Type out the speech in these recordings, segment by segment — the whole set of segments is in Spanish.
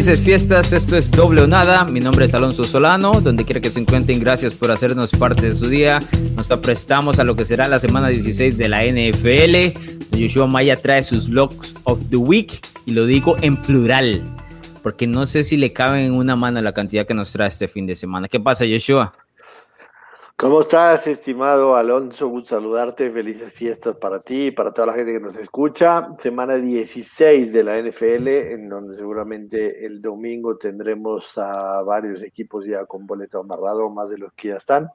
Felices fiestas, esto es Doble o Nada. Mi nombre es Alonso Solano. Donde quiera que se encuentren, gracias por hacernos parte de su día. Nos aprestamos a lo que será la semana 16 de la NFL. Yoshua Maya trae sus Locks of the Week y lo digo en plural, porque no sé si le caben en una mano la cantidad que nos trae este fin de semana. ¿Qué pasa, Yoshua? ¿Cómo estás, estimado Alonso? Gusto saludarte. Felices fiestas para ti y para toda la gente que nos escucha. Semana 16 de la NFL, en donde seguramente el domingo tendremos a varios equipos ya con boleto amarrado, más de los que ya están.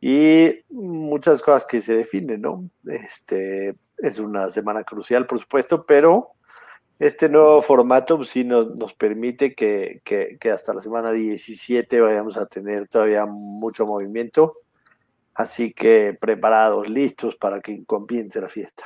Y muchas cosas que se definen, ¿no? Este es una semana crucial, por supuesto, pero este nuevo formato pues, sí nos, nos permite que, que, que, hasta la semana 17 vayamos a tener todavía mucho movimiento Así que preparados, listos para que comience la fiesta.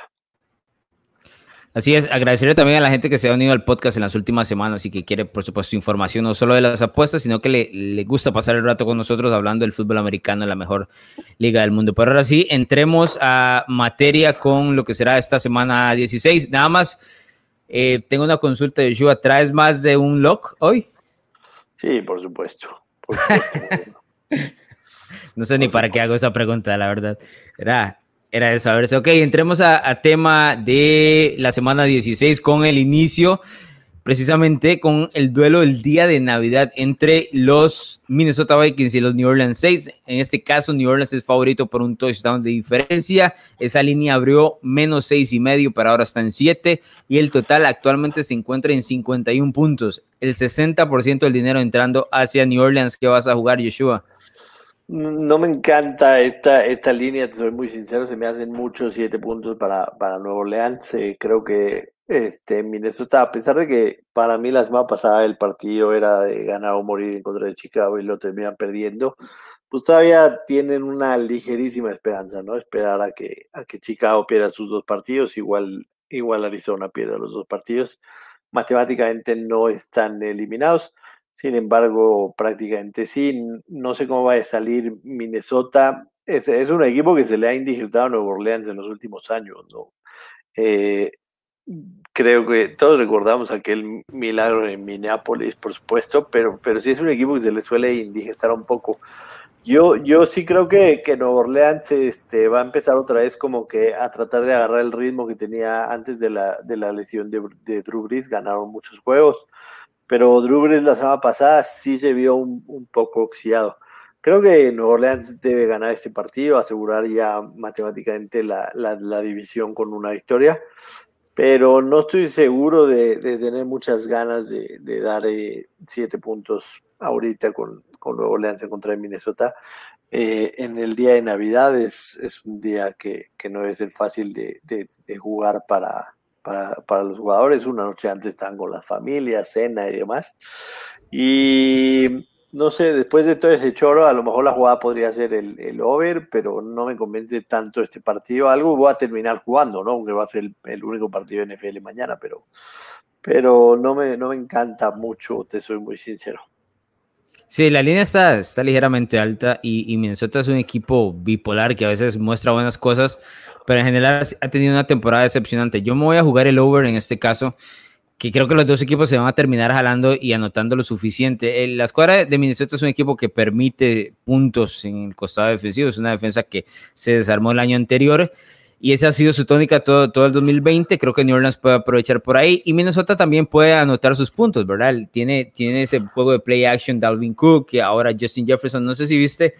Así es, agradecerle también a la gente que se ha unido al podcast en las últimas semanas y que quiere, por supuesto, información no solo de las apuestas, sino que le, le gusta pasar el rato con nosotros hablando del fútbol americano, la mejor liga del mundo. Pero ahora sí, entremos a materia con lo que será esta semana 16. Nada más, eh, tengo una consulta de Yeshua. ¿Traes más de un lock hoy? Sí, por supuesto. Por supuesto. No sé ni para qué hago esa pregunta, la verdad. Era, era de saberse. Ok, entremos a, a, tema de la semana 16 con el inicio, precisamente con el duelo del día de Navidad entre los Minnesota Vikings y los New Orleans Saints. En este caso, New Orleans es favorito por un touchdown de diferencia. Esa línea abrió menos seis y medio, pero ahora está en 7 y el total actualmente se encuentra en 51 puntos. El 60% del dinero entrando hacia New Orleans. ¿Qué vas a jugar, Yeshua? No me encanta esta, esta línea, te soy muy sincero, se me hacen muchos siete puntos para, para Nuevo Orleans. Eh, creo que este, Minnesota, a pesar de que para mí la semana pasada el partido era de ganar o morir en contra de Chicago y lo terminan perdiendo, pues todavía tienen una ligerísima esperanza, ¿no? Esperar a que, a que Chicago pierda sus dos partidos, igual, igual Arizona pierda los dos partidos. Matemáticamente no están eliminados sin embargo, prácticamente sí. No sé cómo va a salir Minnesota. Es, es un equipo que se le ha indigestado a Nueva Orleans en los últimos años, ¿no? Eh, creo que todos recordamos aquel milagro en Minneapolis, por supuesto, pero, pero sí es un equipo que se le suele indigestar un poco. Yo, yo sí creo que, que Nueva Orleans este, va a empezar otra vez como que a tratar de agarrar el ritmo que tenía antes de la, de la lesión de, de Drew Brees. Ganaron muchos juegos pero Drew Brees la semana pasada sí se vio un, un poco oxidado. Creo que Nueva Orleans debe ganar este partido, asegurar ya matemáticamente la, la, la división con una victoria, pero no estoy seguro de, de tener muchas ganas de, de dar eh, siete puntos ahorita con, con Nueva Orleans en contra de Minnesota. Eh, en el día de Navidad es, es un día que, que, no es el fácil de, de, jugar para, para, para, los jugadores. Una noche antes están con las familias, cena y demás. Y no sé, después de todo ese choro, a lo mejor la jugada podría ser el, el over, pero no me convence tanto este partido. Algo voy a terminar jugando, ¿no? Aunque va a ser el, único partido de NFL mañana, pero, pero no, me, no me encanta mucho, te soy muy sincero. Sí, la línea está, está ligeramente alta y, y Minnesota es un equipo bipolar que a veces muestra buenas cosas, pero en general ha tenido una temporada decepcionante. Yo me voy a jugar el over en este caso, que creo que los dos equipos se van a terminar jalando y anotando lo suficiente. La escuadra de Minnesota es un equipo que permite puntos en el costado defensivo, es una defensa que se desarmó el año anterior y esa ha sido su tónica todo, todo el 2020. Creo que New Orleans puede aprovechar por ahí y Minnesota también puede anotar sus puntos, ¿verdad? Tiene, tiene ese juego de play action Dalvin Cook y ahora Justin Jefferson. No sé si viste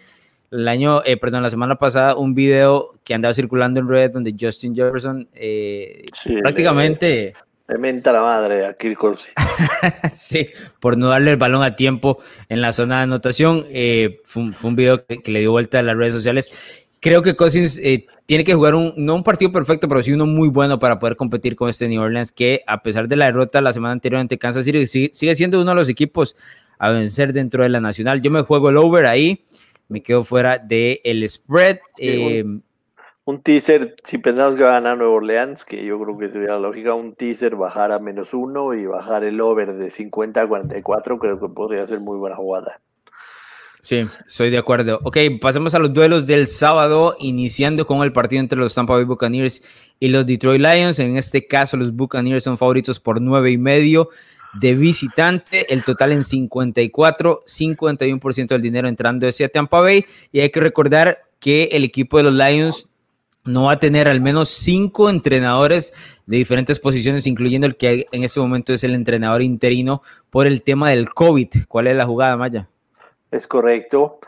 el año, eh, perdón, la semana pasada un video que andaba circulando en red donde Justin Jefferson eh, sí, prácticamente... Le, le menta la madre a Kirk sí, por no darle el balón a tiempo en la zona de anotación. Eh, fue, fue, un video que, que, le dio vuelta a las redes sociales. Creo que Cousins eh, tiene que jugar un, no un partido perfecto, pero sí uno muy bueno para poder competir con este New Orleans, que a pesar de la derrota la semana anterior ante Kansas City, sigue, sigue siendo uno de los equipos a vencer dentro de la nacional. Yo me juego el over ahí me quedo fuera del el spread. Eh, un, teaser, si pensamos que va a ganar Nueva Orleans, que yo creo que sería la lógica, un teaser bajar a menos uno y bajar el over de 50 a 44, creo que podría ser muy buena jugada. Sí, estoy de acuerdo. Ok, pasemos a los duelos del sábado, iniciando con el partido entre los Tampa Bay Buccaneers y los Detroit Lions. En este caso, los Buccaneers son favoritos por nueve y medio. de visitante, el total en 54, 51% del dinero entrando hacia Tampa Bay. Y hay que recordar que el equipo de los Lions no va a tener al menos cinco entrenadores de diferentes posiciones, incluyendo el que en este momento es el entrenador interino por el tema del COVID. ¿Cuál es la jugada, Maya? Es correcto.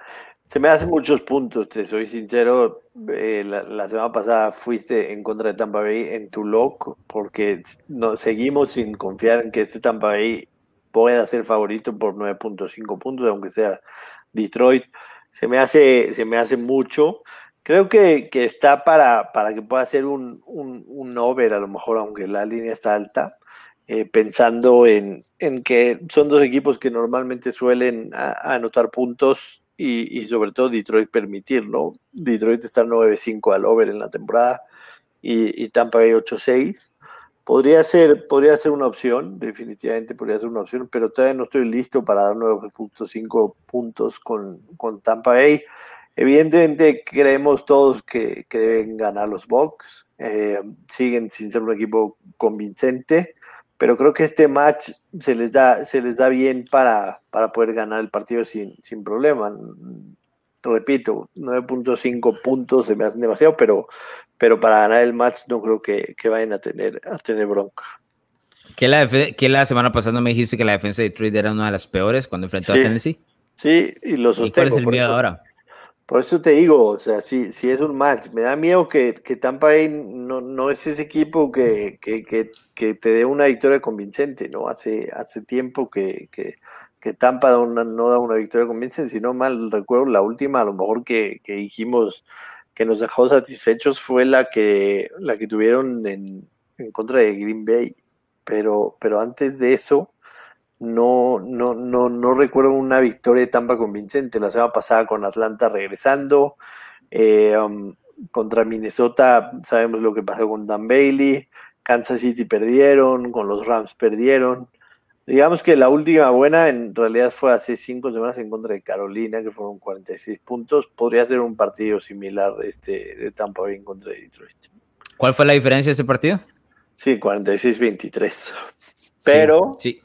Se me hacen muchos puntos, te soy sincero. Eh, la, semana pasada fuiste en contra de Tampa Bay en tu lock porque no, seguimos sin confiar en que este Tampa Bay pueda ser favorito por 9.5 puntos, aunque sea Detroit. Se me hace, se me hace mucho. Creo que, que está para, para, que pueda ser un, un, over, a lo mejor, aunque la línea está alta, eh, pensando en, en, que son dos equipos que normalmente suelen anotar puntos y, y, sobre todo Detroit permitirlo. Detroit está 9-5 al over en la temporada y, y Tampa Bay 8-6. Podría ser, podría ser una opción, definitivamente podría ser una opción, pero todavía no estoy listo para dar 9.5 puntos con, con Tampa Bay. Evidentemente creemos todos que, deben ganar los Bucks. Eh, siguen sin ser un equipo convincente, pero creo que este match se les da, se les da bien para, para poder ganar el partido sin, sin problema. Repito, 9.5 puntos se me hacen demasiado, pero, pero para ganar el match no creo que, vayan a tener, a tener bronca. Que la, que la semana pasada me dijiste que la defensa de Detroit era una de las peores cuando enfrentó a Tennessee? Sí, y lo sostengo. ¿Y cuál es el miedo ahora? Por eso te digo, o sea, si, si es un match, me da miedo que, que Tampa Bay no, no es ese equipo que, que, que, te dé una victoria convincente, ¿no? Hace, hace tiempo que, Tampa no da una victoria convincente, si no mal recuerdo, la última, a lo mejor que, dijimos que nos dejó satisfechos fue la que, la que tuvieron en, en contra de Green Bay. Pero, pero antes de eso, no, no, no, no recuerdo una victoria de Tampa convincente. La semana pasada con Atlanta regresando. Eh, um, contra Minnesota sabemos lo que pasó con Dan Bailey. Kansas City perdieron, con los Rams perdieron. Digamos que la última buena en realidad fue hace cinco semanas en contra de Carolina, que fueron 46 puntos. Podría ser un partido similar este, de Tampa Bay en contra de Detroit. ¿Cuál fue la diferencia de ese partido? Sí, 46-23. Pero sí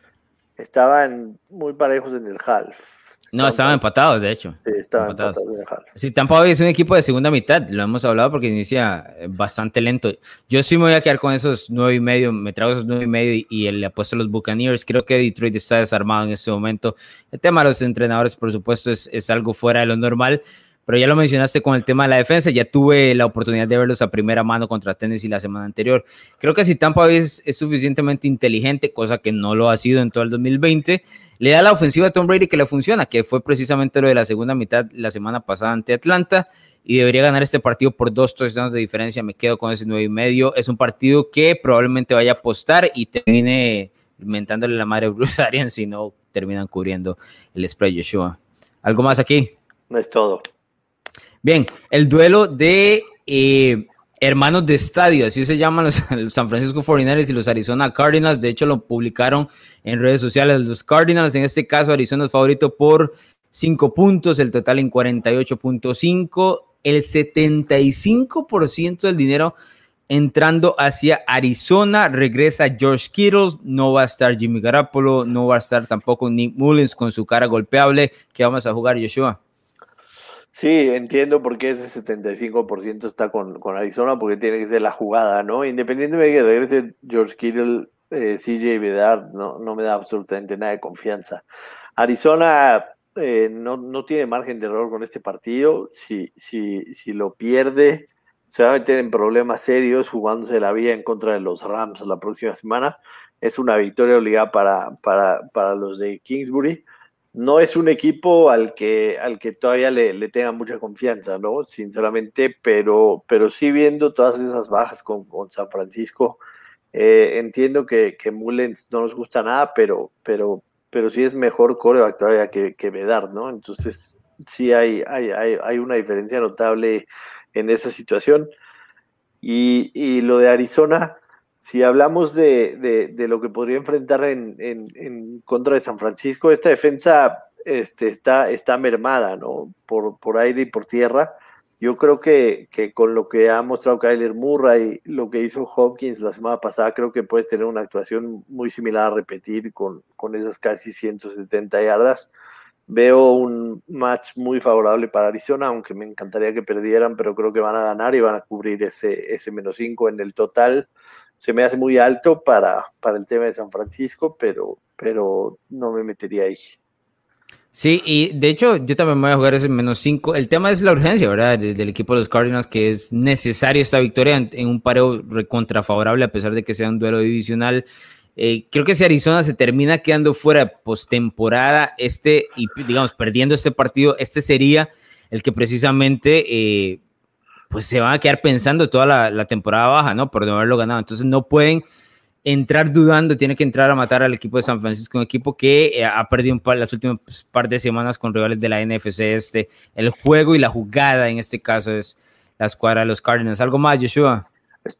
estaban muy parejos en el half. No, estaban empatados, de hecho. Sí, estaban empatados. en el half. Sí, Tampa Bay es un equipo de segunda mitad, lo hemos hablado porque inicia eh, bastante lento. Yo sí me voy a quedar con esos nueve y medio, me trago esos nueve y medio y, le apuesto a los Buccaneers. Creo que Detroit está desarmado en este momento. El tema de los entrenadores, por supuesto, es, es algo fuera de lo normal pero ya lo mencionaste con el tema de la defensa, ya tuve la oportunidad de verlos a primera mano contra Tennessee la semana anterior. Creo que si Tampa es, es suficientemente inteligente, cosa que no lo ha sido en todo el 2020, le da la ofensiva a Tom Brady que le funciona, que fue precisamente lo de la segunda mitad la semana pasada ante Atlanta, y debería ganar este partido por dos touchdowns de diferencia. Me quedo con ese nueve y medio. Es un partido que probablemente vaya a apostar y termine mentándole la madre a Bruce Arians si no terminan cubriendo el spray Joshua. ¿Algo más aquí? No es todo. Bien, el duelo de eh, hermanos de estadio, así se llaman los, San Francisco 49ers y los Arizona Cardinals. De hecho, lo publicaron en redes sociales los Cardinals. En este caso, Arizona es favorito por 5 puntos, el total en 48.5. El 75% del dinero entrando hacia Arizona. Regresa George Kittle, no va a estar Jimmy Garoppolo, no va a estar tampoco Nick Mullins con su cara golpeable. ¿Qué vamos a jugar, Joshua? Sí, entiendo por qué ese 75% está con, con, Arizona, porque tiene que ser la jugada, ¿no? Independientemente de que regrese George Kittle, eh, CJ Bedard, no, no me da absolutamente nada de confianza. Arizona eh, no, no, tiene margen de error con este partido. Si, si, si lo pierde, se va a meter en problemas serios jugándose la vida en contra de los Rams la próxima semana. Es una victoria obligada para, para, para los de Kingsbury no es un equipo al que, al que todavía le, tenga mucha confianza, ¿no? Sinceramente, pero, pero sí viendo todas esas bajas con, San Francisco, eh, entiendo que, que Mullens no nos gusta nada, pero, pero, pero sí es mejor coreback todavía que, que Bedard, ¿no? Entonces, sí hay, hay, hay, una diferencia notable en esa situación. Y, y lo de Arizona, si hablamos de, lo que podría enfrentar en, contra de San Francisco, esta defensa este, está, está mermada, ¿no? Por, por aire y por tierra. Yo creo que, que, con lo que ha mostrado Kyler Murray, lo que hizo Hopkins la semana pasada, creo que puedes tener una actuación muy similar a repetir con, con esas casi 170 yardas. Veo un match muy favorable para Arizona, aunque me encantaría que perdieran, pero creo que van a ganar y van a cubrir ese, ese menos 5 en el total. Se me hace muy alto para, para el tema de San Francisco, pero, pero no me metería ahí. Sí, y de hecho yo también voy a jugar ese menos 5. El tema es la urgencia, ¿verdad? Del equipo de los Cardinals, que es necesario esta victoria en, un pareo recontrafavorable, a pesar de que sea un duelo divisional. Eh, creo que si Arizona se termina quedando fuera postemporada, este, y digamos, perdiendo este partido, este sería el que precisamente, eh, pues se van a quedar pensando toda la, temporada baja, ¿no? Por no haberlo ganado. Entonces no pueden entrar dudando, tiene que entrar a matar al equipo de San Francisco, un equipo que eh, ha perdido un par, las últimas par de semanas con rivales de la NFC este. El juego y la jugada en este caso es la escuadra de los Cardinals. ¿Algo más, Joshua? Es.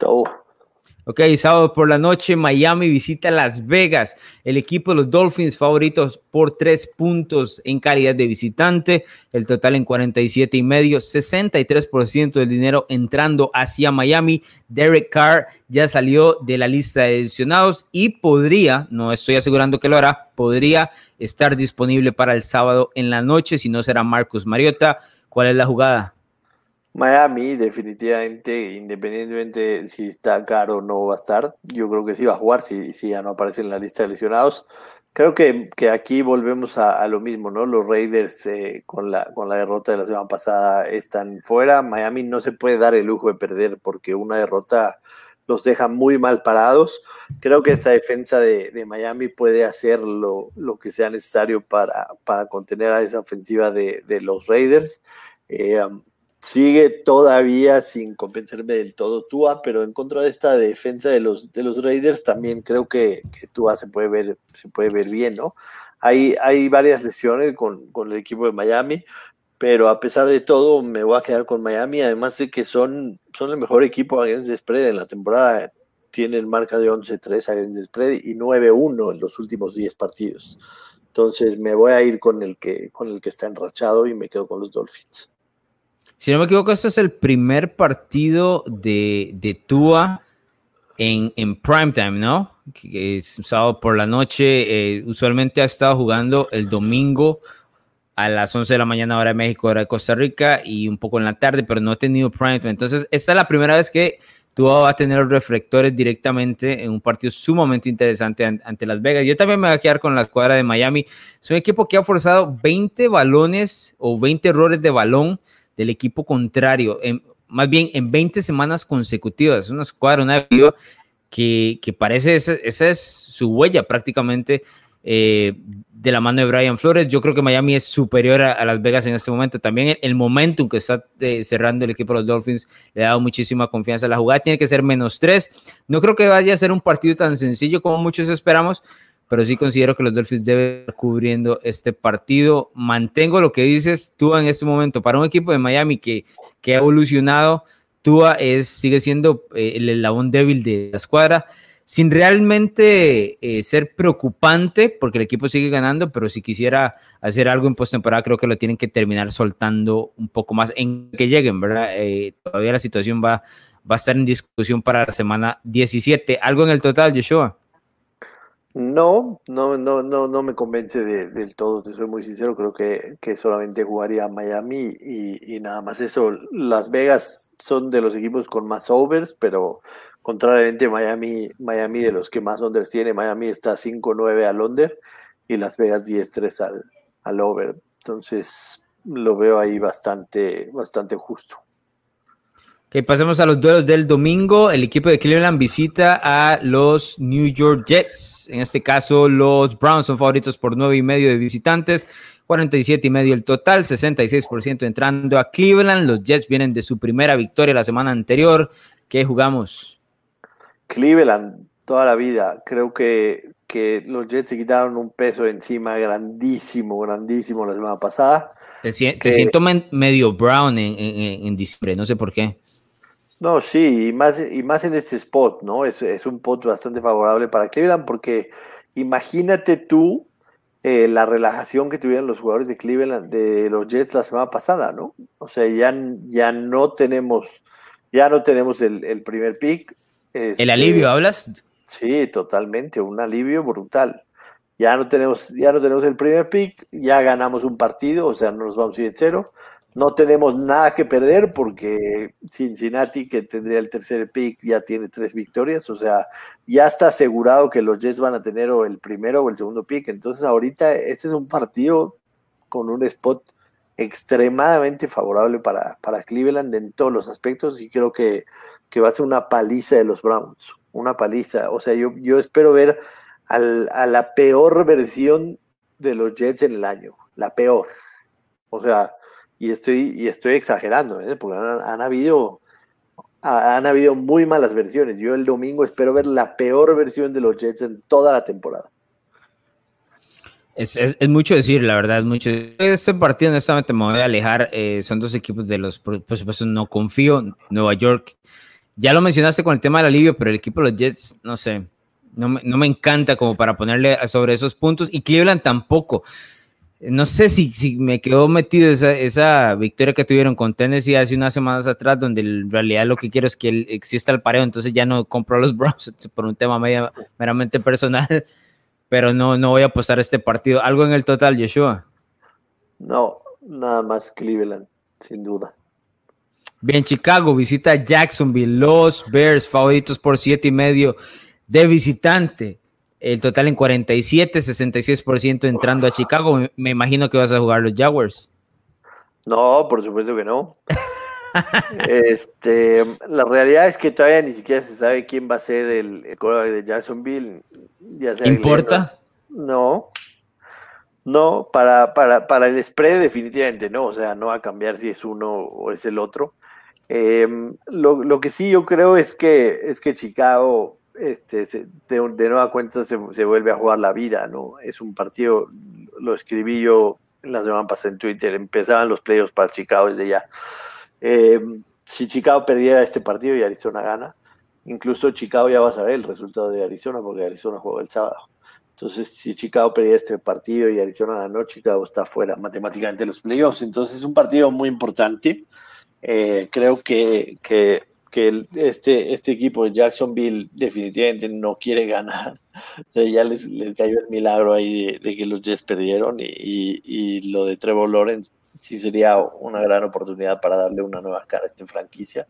Ok, sábado por la noche, Miami visita Las Vegas. El equipo de los Dolphins favoritos por tres puntos en calidad de visitante. El total en 47 y medio, 63% del dinero entrando hacia Miami. Derek Carr ya salió de la lista de edicionados y podría, no estoy asegurando que lo hará, podría estar disponible para el sábado en la noche, si no será Marcus Mariota. ¿Cuál es la jugada? Miami, definitivamente, independientemente si está caro o no va a estar, yo creo que sí va a jugar si, si ya no aparece en la lista de lesionados. Creo que, que aquí volvemos a, lo mismo, ¿no? Los Raiders eh, con, la, con la derrota de la semana pasada están fuera. Miami no se puede dar el lujo de perder porque una derrota los deja muy mal parados. Creo que esta defensa de, de Miami puede hacer lo, lo, que sea necesario para, para contener a esa ofensiva de, de los Raiders. Eh, sigue todavía sin convencerme del todo Tua, pero en contra de esta defensa de los, de los Raiders también creo que, que Tua se puede ver, se puede ver bien, ¿no? Hay, hay varias lesiones con, con, el equipo de Miami, pero a pesar de todo me voy a quedar con Miami, además de que son, son el mejor equipo against the spread en la temporada, tienen marca de 11-3 against the spread y 9-1 en los últimos 10 partidos. Entonces me voy a ir con el que, con el que está enrachado y me quedo con los Dolphins. Si no me equivoco, este es el primer partido de, de Tua en, en primetime, ¿no? Que es sábado por la noche. Eh, usualmente ha estado jugando el domingo a las 11 de la mañana, hora de México, hora de Costa Rica, y un poco en la tarde, pero no ha tenido primetime. Entonces, esta es la primera vez que Tua va a tener los reflectores directamente en un partido sumamente interesante ante Las Vegas. Yo también me voy a quedar con la escuadra de Miami. Es un equipo que ha forzado 20 balones o 20 errores de balón del equipo contrario, en, más bien en 20 semanas consecutivas. Es una escuadra, una que, parece, esa, esa, es su huella prácticamente eh, de la mano de Brian Flores. Yo creo que Miami es superior a, Las Vegas en este momento. También el, el momentum que está eh, cerrando el equipo de los Dolphins le ha dado muchísima confianza. La jugada tiene que ser menos tres. No creo que vaya a ser un partido tan sencillo como muchos esperamos, pero sí considero que los Dolphins deben estar cubriendo este partido. Mantengo lo que dices tú en este momento. Para un equipo de Miami que, que ha evolucionado, Tua es, sigue siendo eh, el eslabón débil de la escuadra, sin realmente eh, ser preocupante, porque el equipo sigue ganando, pero si quisiera hacer algo en postemporada, creo que lo tienen que terminar soltando un poco más en que lleguen, ¿verdad? Eh, todavía la situación va, va a estar en discusión para la semana 17. ¿Algo en el total, Joshua? No, no, no, no, no me convence del todo, te soy muy sincero, creo que, que solamente jugaría Miami y, y, nada más eso. Las Vegas son de los equipos con más overs, pero contrariamente Miami, Miami de los que más unders tiene, Miami está 5-9 al under y Las Vegas 10-3 al, al over. Entonces lo veo ahí bastante, bastante justo. Pasemos a los duelos del domingo. El equipo de Cleveland visita a los New York Jets. En este caso, los Browns son favoritos por nueve y medio de visitantes, 47 y medio el total, 66% entrando a Cleveland. Los Jets vienen de su primera victoria la semana anterior. ¿Qué jugamos? Cleveland, toda la vida. Creo que, que los Jets se quitaron un peso encima grandísimo, grandísimo la semana pasada. Te, siento medio Brown en, en, en diciembre, no sé por qué. No, sí, y más, y más en este spot, ¿no? Es, es un spot bastante favorable para Cleveland porque imagínate tú eh, la relajación que tuvieron los jugadores de Cleveland, de los Jets la semana pasada, ¿no? O sea, ya, ya no tenemos, ya no tenemos el, primer pick. ¿El este, alivio hablas? Sí, totalmente, un alivio brutal. Ya no tenemos, ya no tenemos el primer pick, ya ganamos un partido, o sea, no nos vamos a ir en cero. No tenemos nada que perder porque Cincinnati, que tendría el tercer pick, ya tiene tres victorias. O sea, ya está asegurado que los Jets van a tener o el primero o el segundo pick. Entonces, ahorita este es un partido con un spot extremadamente favorable para, para Cleveland en todos los aspectos y creo que, que, va a ser una paliza de los Browns. Una paliza. O sea, yo, yo espero ver al, a la peor versión de los Jets en el año. La peor. O sea, y estoy, y estoy exagerando, ¿eh? porque han, habido han habido muy malas versiones. Yo el domingo espero ver la peor versión de los Jets en toda la temporada. Es, es, mucho decir, la verdad, mucho. Este partido, honestamente, me voy a alejar. Eh, son dos equipos de los, por, supuesto, no confío. Nueva York, ya lo mencionaste con el tema del alivio, pero el equipo de los Jets, no sé, no no me encanta como para ponerle sobre esos puntos. Y Cleveland tampoco no sé si, si me quedó metido esa, esa, victoria que tuvieron con Tennessee hace unas semanas atrás, donde en realidad lo que quiero es que exista el pareo, entonces ya no compro los Browns por un tema meramente personal, pero no, no voy a apostar este partido. ¿Algo en el total, Yeshua? No, nada más Cleveland, sin duda. Bien, Chicago visita Jacksonville, los Bears favoritos por siete y medio de visitante el total en 47, 66% entrando a Chicago. Me imagino que vas a jugar los Jaguars. No, por supuesto que no. este, la realidad es que todavía ni siquiera se sabe quién va a ser el, el de Jacksonville. Ya ¿Importa? No. No, para, para, para el spread definitivamente no, o sea, no va a cambiar si es uno o es el otro. Em, lo, lo, que sí yo creo es que, es que Chicago este, de, nueva cuenta se, vuelve a jugar la vida, ¿no? Es un partido, lo escribí yo la semana pasada en Twitter, empezaban los playoffs para Chicago desde ya. Eh, si Chicago perdiera este partido y Arizona gana, incluso Chicago ya va a saber el resultado de Arizona porque Arizona juega el sábado. Entonces, si Chicago perdiera este partido y Arizona ganó, Chicago está fuera matemáticamente de los playoffs. Entonces, es un partido muy importante. Eh, creo que que este, este equipo de Jacksonville definitivamente no quiere ganar. ya les, les, cayó el milagro ahí de, que los Jets perdieron y, y, lo de Trevor Lawrence sí sería una gran oportunidad para darle una nueva cara a esta franquicia.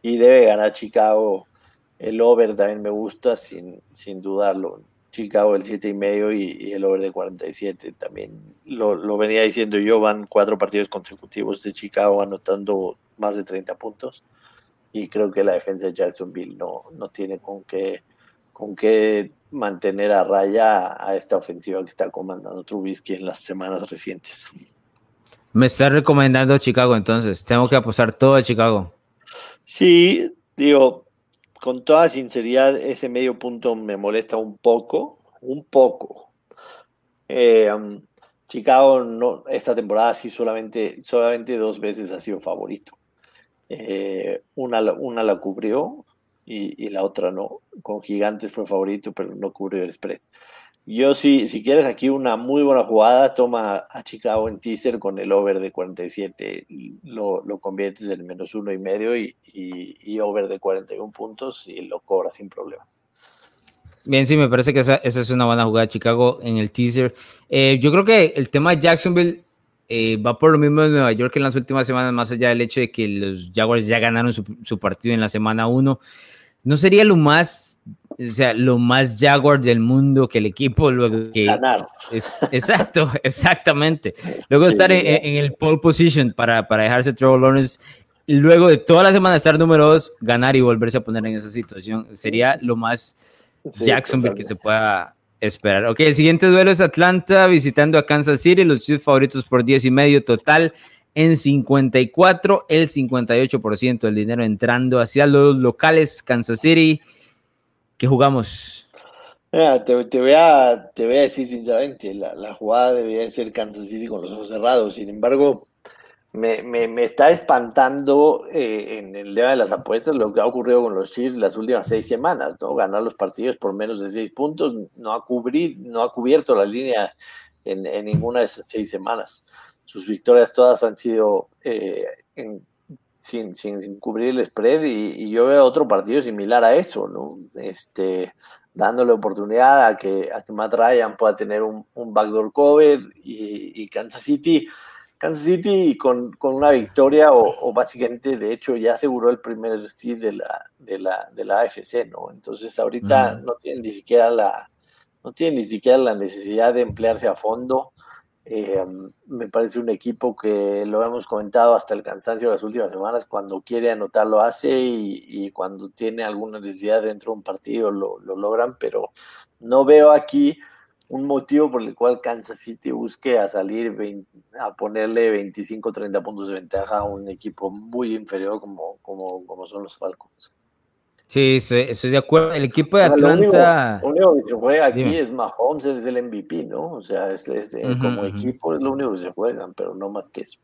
Y debe ganar Chicago. El over también me gusta sin, sin dudarlo. Chicago el 7 y medio y, el over de 47 también lo, lo venía diciendo yo, van cuatro partidos consecutivos de Chicago anotando más de 30 puntos y creo que la defensa de Jacksonville no, no tiene con qué, con qué mantener a raya a esta ofensiva que está comandando Trubisky en las semanas recientes. Me está recomendando Chicago entonces, tengo que apostar todo a Chicago. Sí, digo, con toda sinceridad, ese medio punto me molesta un poco, un poco. Eh, um, Chicago no, esta temporada sí solamente, solamente dos veces ha sido favorito. Eh, una, una la cubrió y, la otra no. Con Gigantes fue favorito, pero no cubrió el spread. Yo sí, si quieres aquí una muy buena jugada, toma a Chicago en teaser con el over de 47, lo, lo conviertes en menos uno y medio y, y, over de 41 puntos y lo cobras sin problema. Bien, sí, me parece que esa, esa es una buena jugada Chicago en el teaser. Eh, yo creo que el tema de Jacksonville eh, va por lo mismo de Nueva York en las últimas semanas, más allá del hecho de que los Jaguars ya ganaron su, partido en la semana 1. No sería lo más, o sea, lo más Jaguar del mundo que el equipo luego que ganar. exacto, exactamente. Luego estar en, el pole position para, para dejarse Trevor Lawrence y luego de toda la semana estar número 2, ganar y volverse a poner en esa situación. Sería lo más Jacksonville que se pueda esperar. Ok, el siguiente duelo es Atlanta visitando a Kansas City, los Chiefs favoritos por 10 y medio total en 54, el 58% del dinero entrando hacia los locales Kansas City. ¿Qué jugamos? te, voy a, te voy a decir sinceramente, la, la jugada debería ser Kansas City con los ojos cerrados. Sin embargo, me, está espantando eh, en el tema de las apuestas lo que ha ocurrido con los Chiefs las últimas seis semanas, ¿no? Ganar los partidos por menos de seis puntos, no ha, cubrir, no ha cubierto la línea en, ninguna de esas seis semanas. Sus victorias todas han sido eh, sin, sin, cubrir el spread y, yo veo otro partido similar a eso, ¿no? Este, dándole oportunidad a que, a que Matt Ryan pueda tener un, backdoor cover y Kansas City Kansas City con, con una victoria o, básicamente, de hecho, ya aseguró el primer seed de la, de la, de la AFC, ¿no? Entonces ahorita no tienen ni siquiera la no tienen ni siquiera la necesidad de emplearse a fondo. Eh, me parece un equipo que lo hemos comentado hasta el cansancio las últimas semanas, cuando quiere anotar lo hace y, cuando tiene alguna necesidad dentro de un partido lo, lo logran, pero no veo aquí un motivo por el cual Kansas City busque a salir a ponerle 25 30 puntos de ventaja a un equipo muy inferior como, como, como son los Falcons. Sí, estoy, de acuerdo. El equipo de Atlanta. Lo único, que se juega aquí es Mahomes, es el MVP, ¿no? O sea, es, eh, como equipo es lo único que se juegan, pero no más que eso.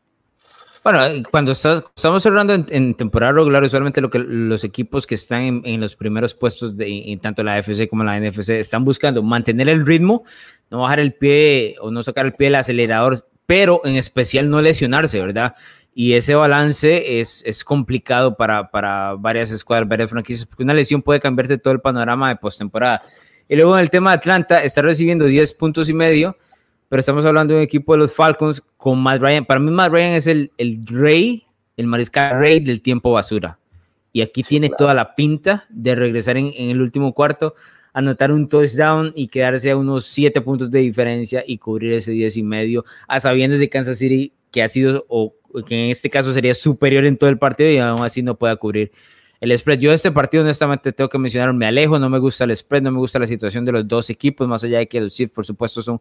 Bueno, cuando estamos cerrando en, temporada regular, usualmente lo que los equipos que están en, los primeros puestos de en tanto la AFC como la NFC están buscando mantener el ritmo, no bajar el pie o no sacar el pie del acelerador, pero en especial no lesionarse, ¿verdad? Y ese balance es, es complicado para, para varias escuadras, varias franquicias, porque una lesión puede cambiarte todo el panorama de postemporada. Y luego en el tema de Atlanta, está recibiendo 10 puntos y medio pero estamos hablando de un equipo de los Falcons con Matt Ryan. Para mí, Matt Ryan es el, el rey, el mariscal rey del tiempo basura. Y aquí tiene toda la pinta de regresar en, el último cuarto, anotar un touchdown y quedarse a unos 7 puntos de diferencia y cubrir ese 10 y medio, a sabiendas de Kansas City que ha sido, o que en este caso sería superior en todo el partido y aún así no pueda cubrir el spread. Yo este partido honestamente tengo que mencionar, me alejo, no me gusta el spread, no me gusta la situación de los dos equipos, más allá de que los Chiefs por supuesto son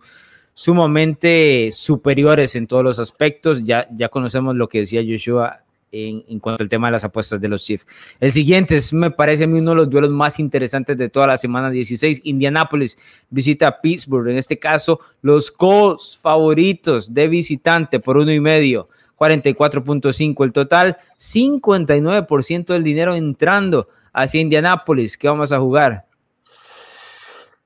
sumamente superiores en todos los aspectos. Ya, ya conocemos lo que decía Joshua en, en, cuanto al tema de las apuestas de los Chiefs. El siguiente es, me parece a mí uno de los duelos más interesantes de toda la semana 16. Indianapolis visita a Pittsburgh. En este caso, los Colts favoritos de visitante por uno y medio. 44.5 el total, 59% del dinero entrando hacia Indianapolis. ¿Qué vamos a jugar?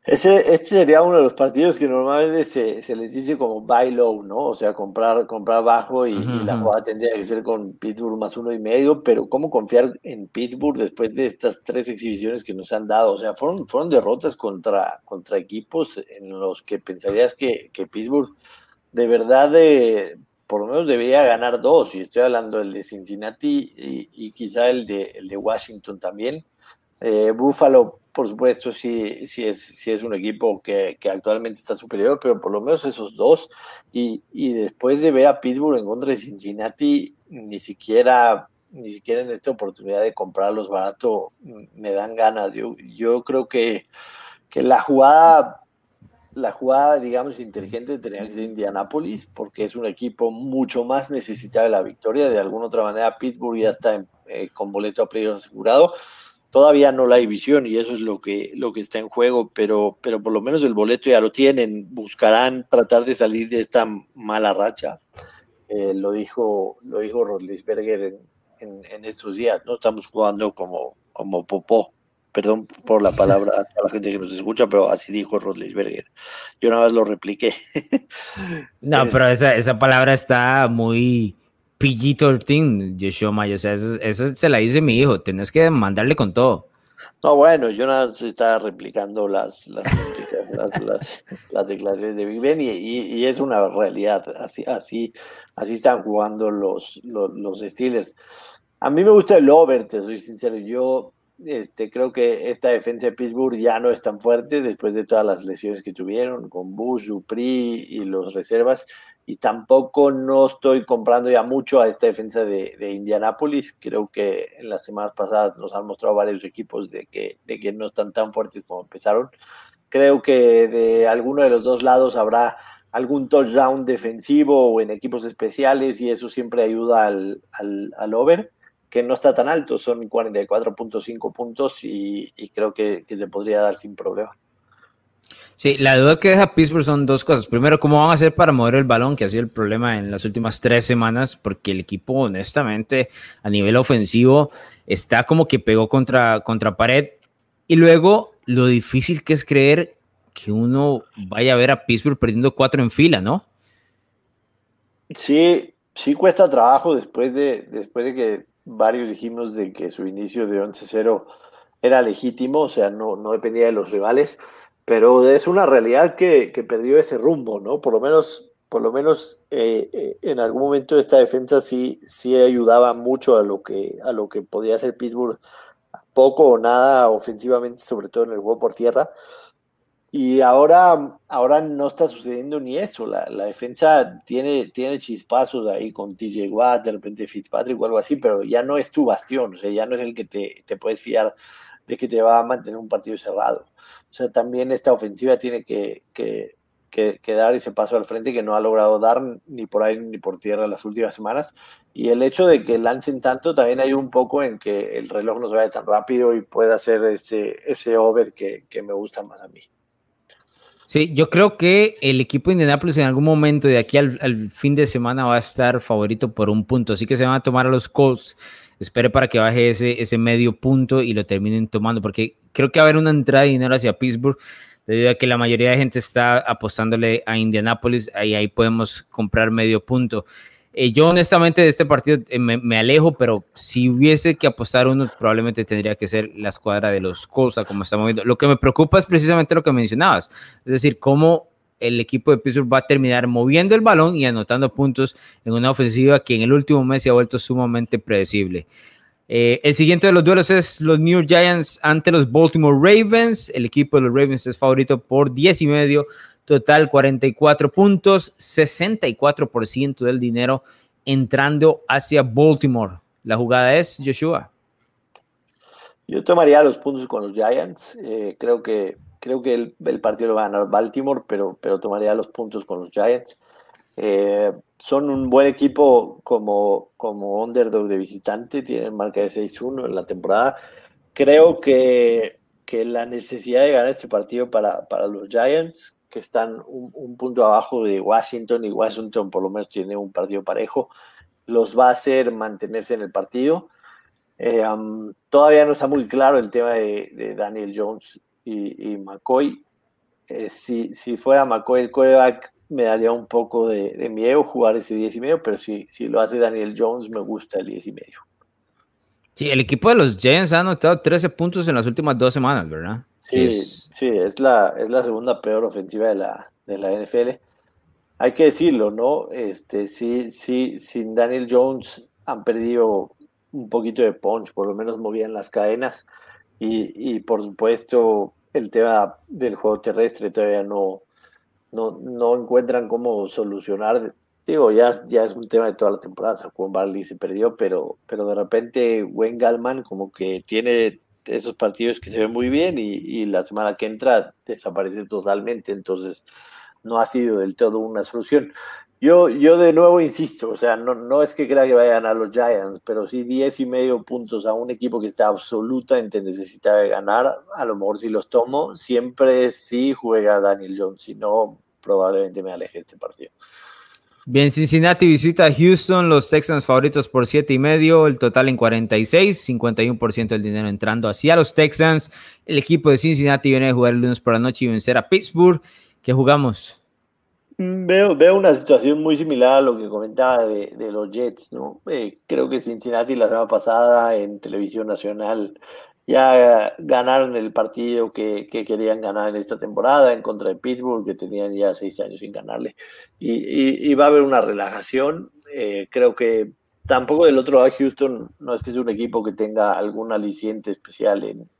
Ese, este sería uno de los partidos que normalmente se, se, les dice como buy low, ¿no? O sea, comprar, comprar bajo y, la jugada tendría que ser con Pittsburgh más uno y medio, pero ¿cómo confiar en Pittsburgh después de estas tres exhibiciones que nos han dado? O sea, fueron, fueron derrotas contra, contra equipos en los que pensarías que, que Pittsburgh de verdad de, por lo menos debería ganar dos, y estoy hablando del de Cincinnati y, y quizá el de, el de Washington también. Eh, Buffalo por supuesto, sí, sí, es, sí es un equipo que, actualmente está superior, pero por lo menos esos dos. Y, después de ver a Pittsburgh en contra de Cincinnati, ni siquiera, ni siquiera en esta oportunidad de comprarlos barato me dan ganas. Yo, yo creo que, que la jugada la jugada, digamos, inteligente tenía que ser Indianapolis, porque es un equipo mucho más necesitado de la victoria. De alguna otra manera, Pittsburgh ya está eh, con boleto a playoff asegurado. Todavía no la hay visión y eso es lo que, lo que está en juego, pero, pero por lo menos el boleto ya lo tienen. Buscarán tratar de salir de esta mala racha. Eh, lo dijo, lo dijo Rodlisberger en, en, estos días. No estamos jugando como, como popó. Perdón por la palabra a la gente que nos escucha, pero así dijo Rodlisberger. Yo nada más lo repliqué. no, pero esa, esa palabra está muy, PG-13, Joshua Mayo. O sea, esa, se la dice mi hijo. Tienes que mandarle con todo. No, bueno, yo nada más estaba replicando las, las, las, las, declaraciones de Big Ben y, y, es una realidad. Así, así, así están jugando los, los, los, Steelers. A mí me gusta el over, te soy sincero. Yo este, creo que esta defensa de Pittsburgh ya no es tan fuerte después de todas las lesiones que tuvieron con Bush, Dupri y los reservas y tampoco no estoy comprando ya mucho a esta defensa de, de, Indianapolis. Creo que en las semanas pasadas nos han mostrado varios equipos de que, de que no están tan fuertes como empezaron. Creo que de alguno de los dos lados habrá algún touchdown defensivo o en equipos especiales y eso siempre ayuda al, al, al over, que no está tan alto, son 44.5 puntos y, y creo que, que se podría dar sin problema. Sí, la duda que deja Pittsburgh son dos cosas. Primero, ¿cómo van a hacer para mover el balón? Que ha sido el problema en las últimas tres semanas, porque el equipo, honestamente, a nivel ofensivo, está como que pegó contra, contra pared. Y luego, lo difícil que es creer que uno vaya a ver a Pittsburgh perdiendo cuatro en fila, ¿no? Sí, sí cuesta trabajo después de, después de que varios dijimos de que su inicio de 11-0 era legítimo, o sea, no, no dependía de los rivales, pero es una realidad que, que perdió ese rumbo, ¿no? Por lo menos, por lo menos eh, eh, en algún momento esta defensa sí, sí ayudaba mucho a lo que, a lo que podía hacer Pittsburgh, poco o nada ofensivamente, sobre todo en el juego por tierra. Y ahora, ahora no está sucediendo ni eso. La, la, defensa tiene, tiene chispazos ahí con TJ Watt, de repente Fitzpatrick o algo así, pero ya no es tu bastión, o sea, ya no es el que te, te puedes fiar de que te va a mantener un partido cerrado. O sea, también esta ofensiva tiene que, que, que, que, dar ese paso al frente que no ha logrado dar ni por aire ni por tierra las últimas semanas. Y el hecho de que lancen tanto también hay un poco en que el reloj no se vaya tan rápido y pueda hacer ese, ese over que, que me gusta más a mí. Sí, yo creo que el equipo de Indianapolis en algún momento de aquí al, al, fin de semana va a estar favorito por un punto, así que se van a tomar a los Colts. Espere para que baje ese, ese medio punto y lo terminen tomando, porque creo que va a haber una entrada de dinero hacia Pittsburgh debido a que la mayoría de gente está apostándole a Indianapolis, ahí, ahí podemos comprar medio punto. Eh, yo honestamente de este partido eh, me, me, alejo, pero si hubiese que apostar uno, probablemente tendría que ser la escuadra de los Colts, como estamos viendo. Lo que me preocupa es precisamente lo que mencionabas, es decir, cómo el equipo de Pittsburgh va a terminar moviendo el balón y anotando puntos en una ofensiva que en el último mes se ha vuelto sumamente predecible. Eh, el siguiente de los duelos es los New York Giants ante los Baltimore Ravens. El equipo de los Ravens es favorito por 10 y medio Total 44 puntos, 64% del dinero entrando hacia Baltimore. La jugada es Joshua. Yo tomaría los puntos con los Giants. Eh, creo que, creo que el, partido lo va a ganar Baltimore, pero, pero tomaría los puntos con los Giants. Eh, son un buen equipo como, como underdog de visitante, tienen marca de 6-1 en la temporada. Creo que, que la necesidad de ganar este partido para, para los Giants que están un, un, punto abajo de Washington y Washington por lo menos tiene un partido parejo, los va a hacer mantenerse en el partido. Eh, um, todavía no está muy claro el tema de Daniel Jones y, y McCoy. Eh, si, si, fuera McCoy el quarterback, me daría un poco de, de, miedo jugar ese 10 y medio, pero si, si lo hace Daniel Jones, me gusta el 10 y medio. Sí, el equipo de los Giants ha anotado 13 puntos en las últimas dos semanas, ¿verdad? Sí, es... sí, es la, es la segunda peor ofensiva de la, de la NFL. Hay que decirlo, ¿no? Este, sí, sí, sin Daniel Jones han perdido un poquito de punch, por lo menos movían las cadenas. Y, y por supuesto, el tema del juego terrestre todavía no, no, no encuentran cómo solucionar. Digo, ya, ya es un tema de toda la temporada. Saquon Barley se perdió, pero, pero de repente Wayne Gallman como que tiene esos partidos que se ven muy bien y, y, la semana que entra desaparece totalmente, entonces no ha sido del todo una solución. Yo, yo de nuevo insisto, o sea, no, no es que crea que vayan a los Giants, pero sí 10 y medio puntos a un equipo que está absolutamente necesitado de ganar, a lo mejor si los tomo, siempre sí juega Daniel Jones, si no, probablemente me aleje este partido. Bien, Cincinnati visita a Houston, los Texans favoritos por 7 y medio, el total en 46, 51% del dinero entrando hacia los Texans. El equipo de Cincinnati viene a jugar el lunes por la noche y vencer a Pittsburgh. ¿Qué jugamos? Veo, veo una situación muy similar a lo que comentaba de, de los Jets, ¿no? Eh, creo que Cincinnati la semana pasada en televisión nacional ya ganaron el partido que, que, querían ganar en esta temporada en contra de Pittsburgh, que tenían ya seis años sin ganarle. Y, y, y va a haber una relajación. Eh, creo que tampoco del otro lado Houston no es que sea un equipo que tenga algún aliciente especial en,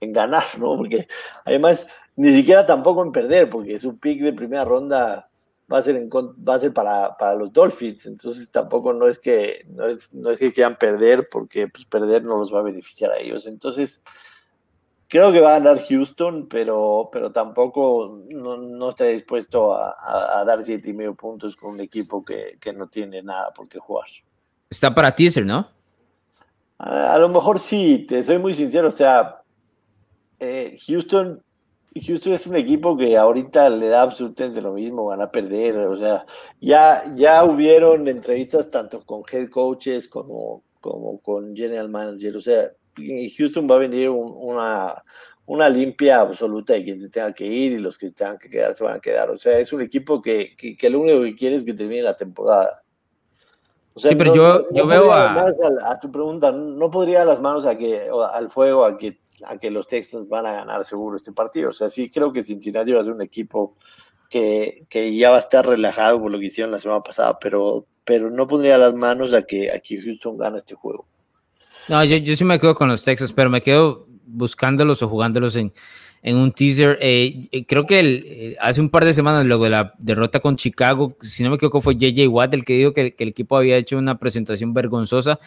en ganar, ¿no? Porque además ni siquiera tampoco en perder, porque su pick de primera ronda va a ser, en, va a ser para, para, los Dolphins, entonces tampoco no es que no es, no es que quieran perder, porque pues, perder no los va a beneficiar a ellos. Entonces, creo que va a ganar Houston, pero, pero tampoco no, no está dispuesto a, a, a, dar siete y medio puntos con un equipo que, que, no tiene nada por qué jugar. Está para teaser, ¿no? A, a lo mejor sí, te soy muy sincero, o sea, eh, Houston Houston es un equipo que ahorita le da absolutamente lo mismo, van a perder, o sea, ya, ya hubieron entrevistas tanto con head coaches como, como con general manager, o sea, Houston va a venir un, una, una limpia absoluta de quien se tenga que ir y los que se tengan que quedar se van a quedar. O sea, es un equipo que, que, lo único que quiere es que termine la temporada. O sea, sí, pero yo, yo veo a... a... tu pregunta, no podría las manos a que, al fuego a que, a que los Texans van a ganar seguro este partido. O sea, sí creo que Cincinnati va a ser un equipo que, que ya va a estar relajado por lo que hicieron la semana pasada, pero, pero no pondría las manos a que, a que Houston gane este juego. No, yo, yo sí me quedo con los Texans, pero me quedo buscándolos o jugándolos en, en un teaser. Eh, creo que eh, hace un par de semanas, luego de la derrota con Chicago, si no me equivoco, fue JJ Watt el que dijo que, el equipo había hecho una presentación vergonzosa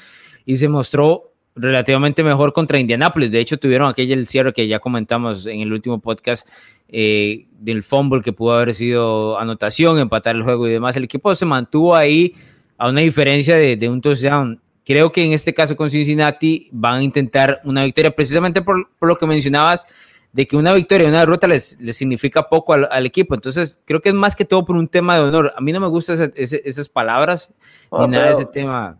y se mostró relativamente mejor contra Indianapolis. De hecho, tuvieron aquel el cierre que ya comentamos en el último podcast del fumble que pudo haber sido anotación, empatar el juego y demás. El equipo se mantuvo ahí a una diferencia de, de un touchdown Creo que en este caso con Cincinnati van a intentar una victoria, precisamente por, lo que mencionabas, de que una victoria, una derrota les, les significa poco al, equipo. Entonces, creo que es más que todo por un tema de honor. A mí no me gustan esas palabras ni nada de ese tema.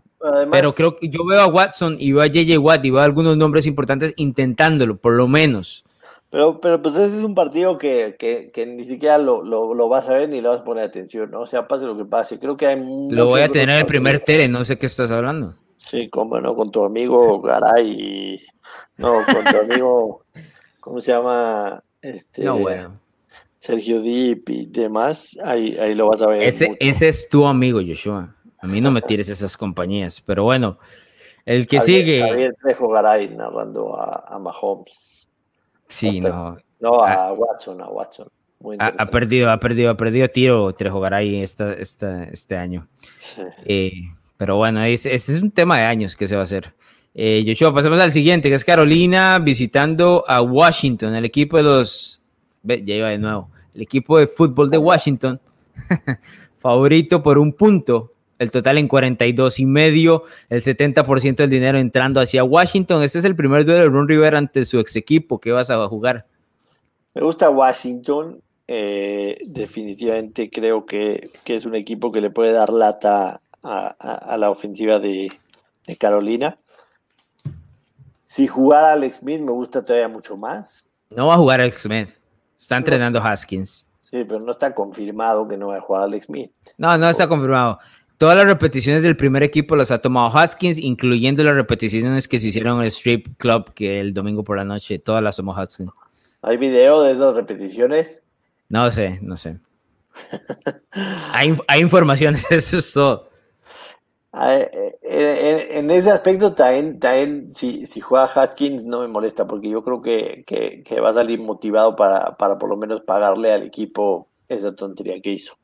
Pero creo que yo veo a Watson y veo a JJ Watt y veo a algunos nombres importantes intentándolo, por lo menos. Pero, pero pues ese es un partido que, que, que ni siquiera lo, lo, lo, vas a ver ni le vas a poner atención, ¿no? O sea, pase lo que pase. Creo que hay Lo voy a tener en el primer tele, no sé qué estás hablando. Sí, como no, con tu amigo Garay. No, con tu amigo, ¿cómo se llama? Este, no, bueno. Sergio Dip y demás, ahí, ahí lo vas a ver. Ese, ese es tu amigo, Joshua. A mí no me tires esas compañías, pero bueno, el que sigue. Javier Trejo Garay narrando a, a Mahomes. Sí, no. No, a ah. Watson, a Watson. Ha, perdido, ha perdido, ha perdido tiro Trejo Garay esta, esta, este año. Sí. Eh, pero bueno, ese, es un tema de años que se va a hacer. Eh, Joshua, pasemos al siguiente, que es Carolina visitando a Washington, el equipo de los... Ve, ya iba de nuevo. El equipo de fútbol de Washington, favorito por un punto, el total en 42 y medio, el 70% del dinero entrando hacia Washington. Este es el primer duelo de Ron Rivera ante su ex equipo. ¿Qué vas a jugar? Me gusta Washington. Eh, definitivamente creo que, que, es un equipo que le puede dar lata a, la ofensiva de, Carolina. Si jugara Alex Smith me gusta todavía mucho más. No va a jugar Alex Smith. Está entrenando Haskins. Sí, pero no está confirmado que no va a jugar Alex Smith. No, no está confirmado. Todas las repeticiones del primer equipo las ha tomado Haskins, incluyendo las repeticiones que se hicieron en el Strip Club que el domingo por la noche. Todas las tomó Haskins. ¿Hay video de esas repeticiones? No sé, no sé. hay, hay informaciones, eso es todo. Eh, eh, en, ese aspecto también, también si, si, juega Haskins no me molesta porque yo creo que, que, va a salir motivado para, para, por lo menos pagarle al equipo esa tontería que hizo.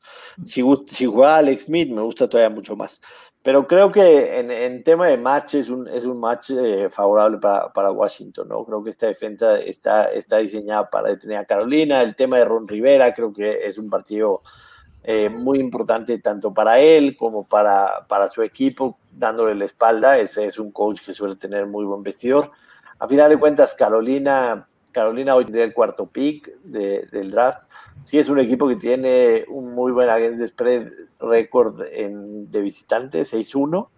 Si, si juega Alex Smith me gusta todavía mucho más. Pero creo que en, en tema de match es un, es un match eh, favorable para, para, Washington, ¿no? Creo que esta defensa está, está diseñada para detener a Carolina. El tema de Ron Rivera creo que es un partido eh, muy importante tanto para él como para, para su equipo, dándole la espalda. Ese es un coach que suele tener muy buen vestidor. A final de cuentas, Carolina, Carolina hoy tendría el cuarto pick del draft. Sí, es un equipo que tiene un muy buen against spread récord de visitante, 6-1.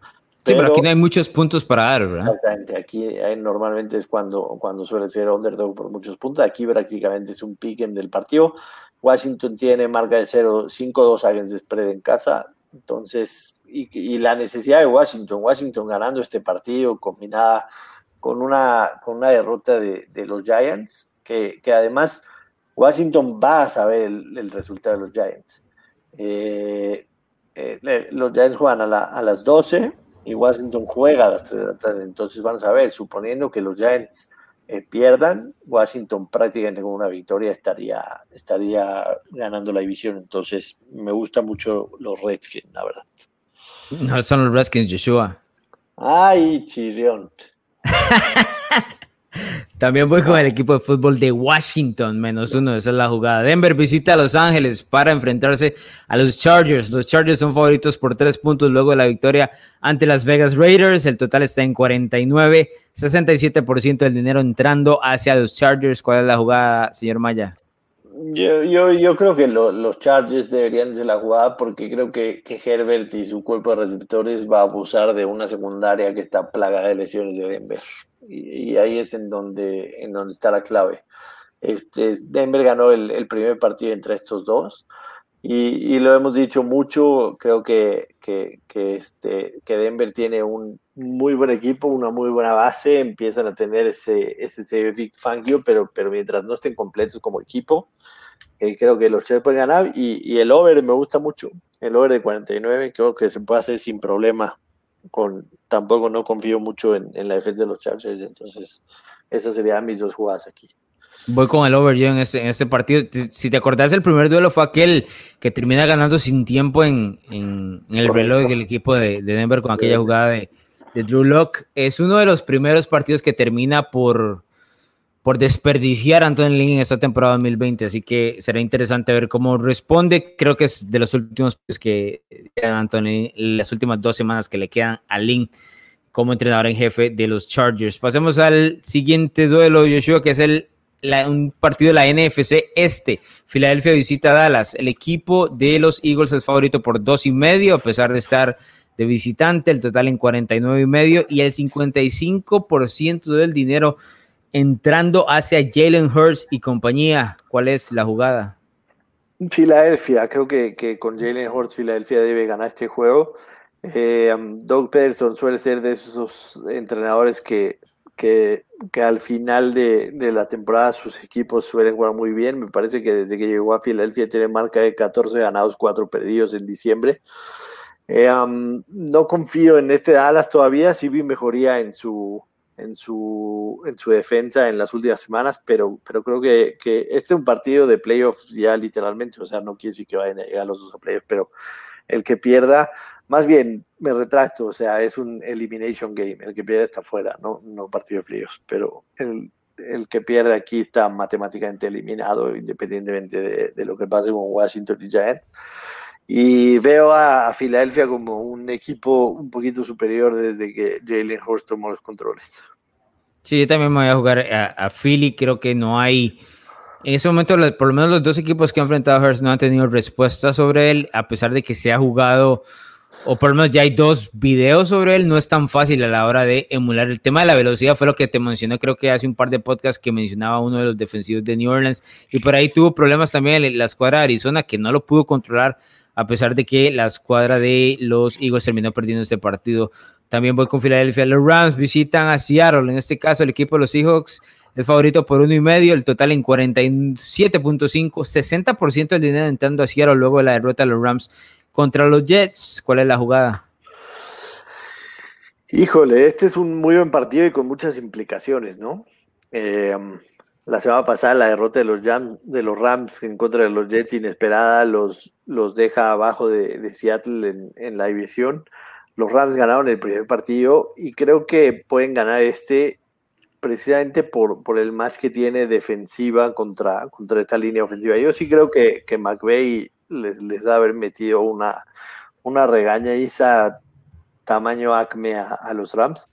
Sí, pero aquí no hay muchos puntos para dar, ¿verdad? Exactamente, aquí eh, normalmente es cuando, cuando suele ser underdog por muchos puntos. Aquí prácticamente es un pick del partido. Washington tiene marca de 0, 5-2 against de spread en casa. Entonces, y, la necesidad de Washington, Washington ganando este partido combinada con una, con una derrota de, los Giants, que, además Washington va a saber el, resultado de los Giants. Eh, eh, los Giants juegan a, a, las 12 y Washington juega a las 3 de la tarde. Entonces van a saber, suponiendo que los Giants eh, pierdan, Washington prácticamente con una victoria estaría, estaría ganando la división. Entonces, me gusta mucho los Redskins, la verdad. No son los Redskins, Joshua. Ay, chirrión. También voy con el equipo de fútbol de Washington, menos uno, esa es la jugada. Denver visita a Los Ángeles para enfrentarse a los Chargers. Los Chargers son favoritos por tres puntos luego de la victoria ante las Vegas Raiders. El total está en 49, 67% del dinero entrando hacia los Chargers. ¿Cuál es la jugada, señor Maya? Yo, yo, yo creo que los Chargers deberían de la jugada porque creo que, que, Herbert y su cuerpo de receptores va a abusar de una secundaria que está plagada de lesiones de Denver. y, ahí es en donde, en donde está la clave. Este, Denver ganó el, el primer partido entre estos dos. Y, y, lo hemos dicho mucho, creo que, que, este, que Denver tiene un muy buen equipo, una muy buena base, empiezan a tener ese, ese, ese Big Fangio, pero, pero mientras no estén completos como equipo, eh, creo que los Chiefs pueden ganar. Y, y, el over me gusta mucho, el over de 49, creo que se puede hacer sin problema. Con, tampoco no confío mucho en la defensa de los Chargers, entonces esas serían mis dos jugadas aquí. Voy con el over yo en ese, en ese partido. Si te acordás, el primer duelo fue aquel que termina ganando sin tiempo en, en, en el reloj del equipo de, de, Denver con aquella jugada de, de Drew Locke. Es uno de los primeros partidos que termina por, por desperdiciar a Anthony Lynn en esta temporada 2020, así que será interesante ver cómo responde. Creo que es de los últimos pues, que Anthony, las últimas dos semanas que le quedan a Lynn como entrenador en jefe de los Chargers. Pasemos al siguiente duelo, Joshua, que es el un partido de la NFC Este. Filadelfia visita Dallas. El equipo de los Eagles es favorito por dos y medio, a pesar de estar de visitante, el total en 49 y medio y el 55% del dinero entrando hacia Jalen Hurts y compañía. ¿Cuál es la jugada? Filadelfia, creo que, que con Jalen Hurts Filadelfia debe ganar este juego. Eh, um, Doug Peterson suele ser de esos entrenadores que que, que al final de, de, la temporada sus equipos suelen jugar muy bien. Me parece que desde que llegó a Filadelfia tiene marca de 14 ganados, 4 perdidos en diciembre. Eh, um, no confío en este Dallas todavía, sí vi mejoría en su, en su, en su defensa en las últimas semanas, pero, pero creo que, que este es un partido de playoffs ya literalmente, o sea, no quiere decir que vayan a llegar los dos a playoffs, pero el que pierda más bien, me retracto, o sea, es un elimination game. El que pierde está fuera, no, no partido fríos. Pero el, el, que pierde aquí está matemáticamente eliminado, independientemente de, de, lo que pase con Washington y Giants. Y veo a, a, Filadelfia como un equipo un poquito superior desde que Jalen Hurst tomó los controles. Sí, yo también me voy a jugar a, a Philly. Creo que no hay. En ese momento, por lo menos los dos equipos que han enfrentado a Hurst no han tenido respuesta sobre él, a pesar de que se ha jugado o por lo menos ya hay dos videos sobre él, no es tan fácil a la hora de emular. El tema de la velocidad fue lo que te mencioné, creo que hace un par de podcasts que mencionaba uno de los defensivos de New Orleans, y por ahí tuvo problemas también en la escuadra de Arizona, que no lo pudo controlar, a pesar de que la escuadra de los Eagles terminó perdiendo este partido. También voy con Filadelfia. Los Rams visitan a Seattle, en este caso el equipo de los Seahawks es favorito por uno y medio, el total en 47.5, 60% del dinero entrando a Seattle luego de la derrota de los Rams contra los Jets, ¿cuál es la jugada? Híjole, este es un muy buen partido y con muchas implicaciones, ¿no? Eh, la semana pasada la derrota de los, de los Rams en contra de los Jets inesperada los, los deja abajo de, Seattle en, en, la división. Los Rams ganaron el primer partido y creo que pueden ganar este precisamente por, por el match que tiene defensiva contra, contra esta línea ofensiva. Yo sí creo que, que McVeigh les, les da haber metido una, una regañadiza tamaño acme a, a, los Rams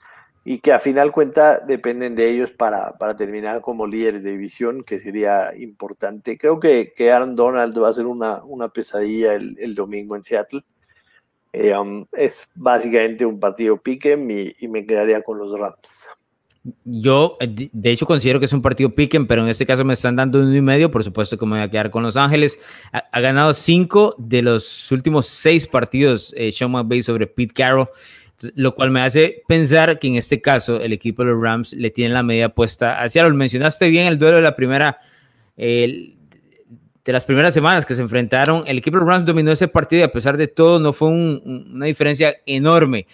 y que a final cuenta dependen de ellos para, para, terminar como líderes de división, que sería importante. Creo que, que Aaron Donald va a ser una, una pesadilla el, el, domingo en Seattle. Eh, um, es básicamente un partido pique y, y me quedaría con los Rams. Yo, eh, de hecho, considero que es un partido piquen, pero en este caso me están dando uno y medio. Por supuesto que me voy a quedar con Los Ángeles. Ha, ganado cinco de los últimos seis partidos eh, Sean McVay sobre Pete Carroll, lo cual me hace pensar que en este caso el equipo de los Rams le tiene la medida puesta hacia lo mencionaste bien el duelo de la primera. De las primeras semanas que se enfrentaron, el equipo de los Rams dominó ese partido y a pesar de todo no fue un, una diferencia enorme.